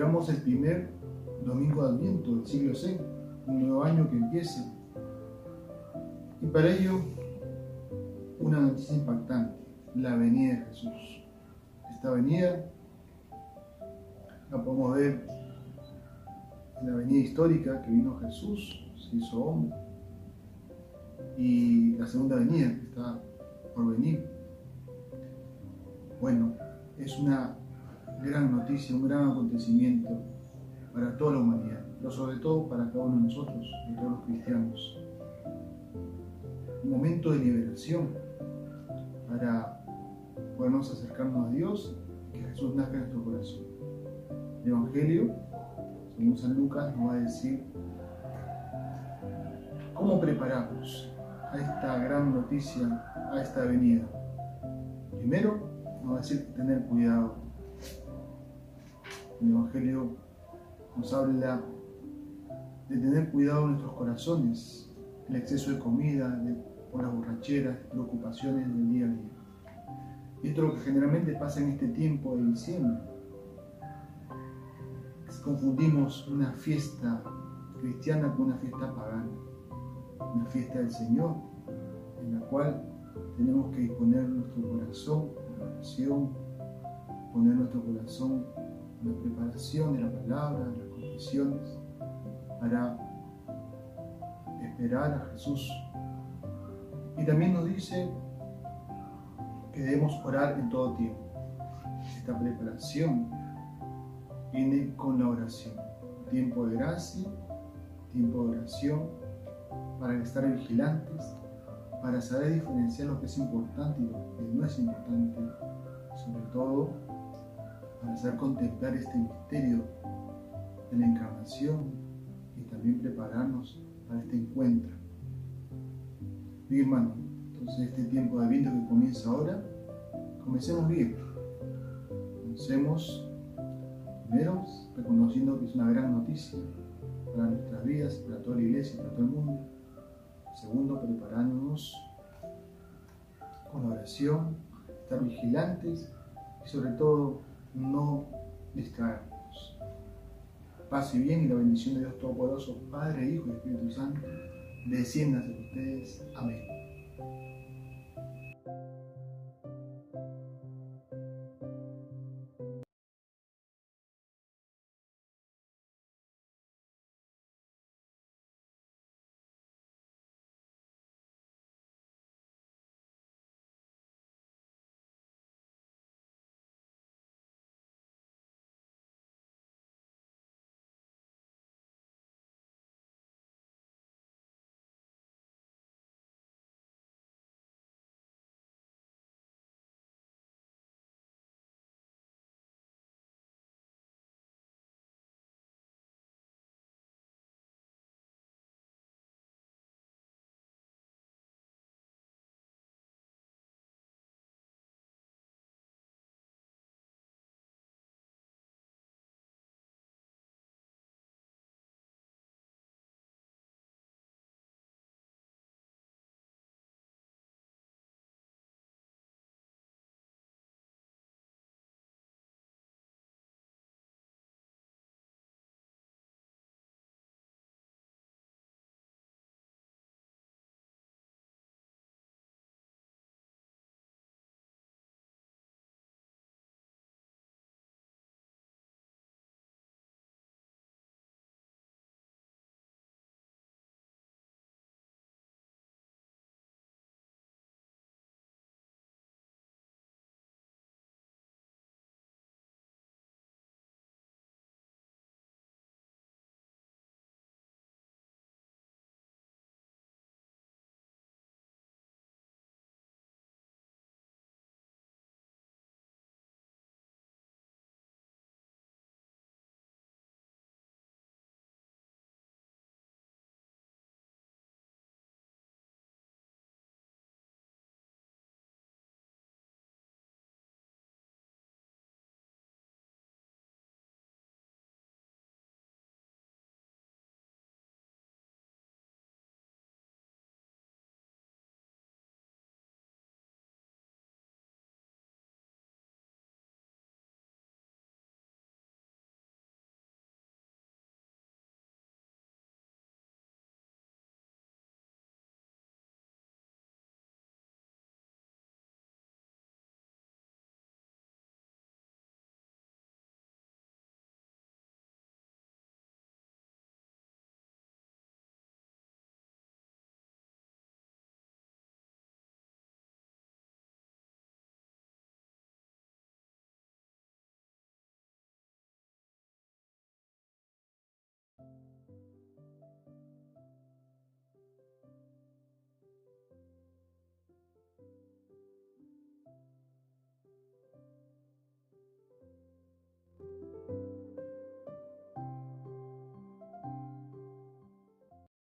celebramos el primer domingo de Adviento del siglo C, un nuevo año que empieza. Y para ello, una noticia impactante, la venida de Jesús. Esta venida la podemos ver en la venida histórica que vino Jesús, se hizo hombre, y la segunda venida que está por venir. Bueno, es una gran noticia, un gran acontecimiento para toda la humanidad, pero sobre todo para cada uno de nosotros, de todos los cristianos. Un momento de liberación para podernos acercarnos a Dios que Jesús nazca en nuestro corazón. El Evangelio, según San Lucas, nos va a decir cómo prepararnos a esta gran noticia, a esta venida. Primero, nos va a decir tener cuidado. El Evangelio nos habla de tener cuidado en nuestros corazones, el exceso de comida, de, por las borracheras, preocupaciones del día a día. Esto es lo que generalmente pasa en este tiempo de diciembre. Confundimos una fiesta cristiana con una fiesta pagana, una fiesta del Señor, en la cual tenemos que disponer nuestro corazón en oración, poner nuestro corazón la preparación de la palabra, de las confesiones, para esperar a Jesús. Y también nos dice que debemos orar en todo tiempo. Esta preparación viene con la oración. Tiempo de gracia, tiempo de oración, para estar vigilantes, para saber diferenciar lo que es importante y lo que no es importante, sobre todo para saber contemplar este misterio de la encarnación y también prepararnos para este encuentro. Mi hermano, entonces este tiempo de viento que comienza ahora, comencemos bien. Comencemos primero reconociendo que es una gran noticia para nuestras vidas, para toda la iglesia, para todo el mundo. Segundo, preparándonos con oración, estar vigilantes y sobre todo no distraernos. Paz y bien y la bendición de Dios Todopoderoso, Padre, Hijo y Espíritu Santo, descienda sobre ustedes. Amén.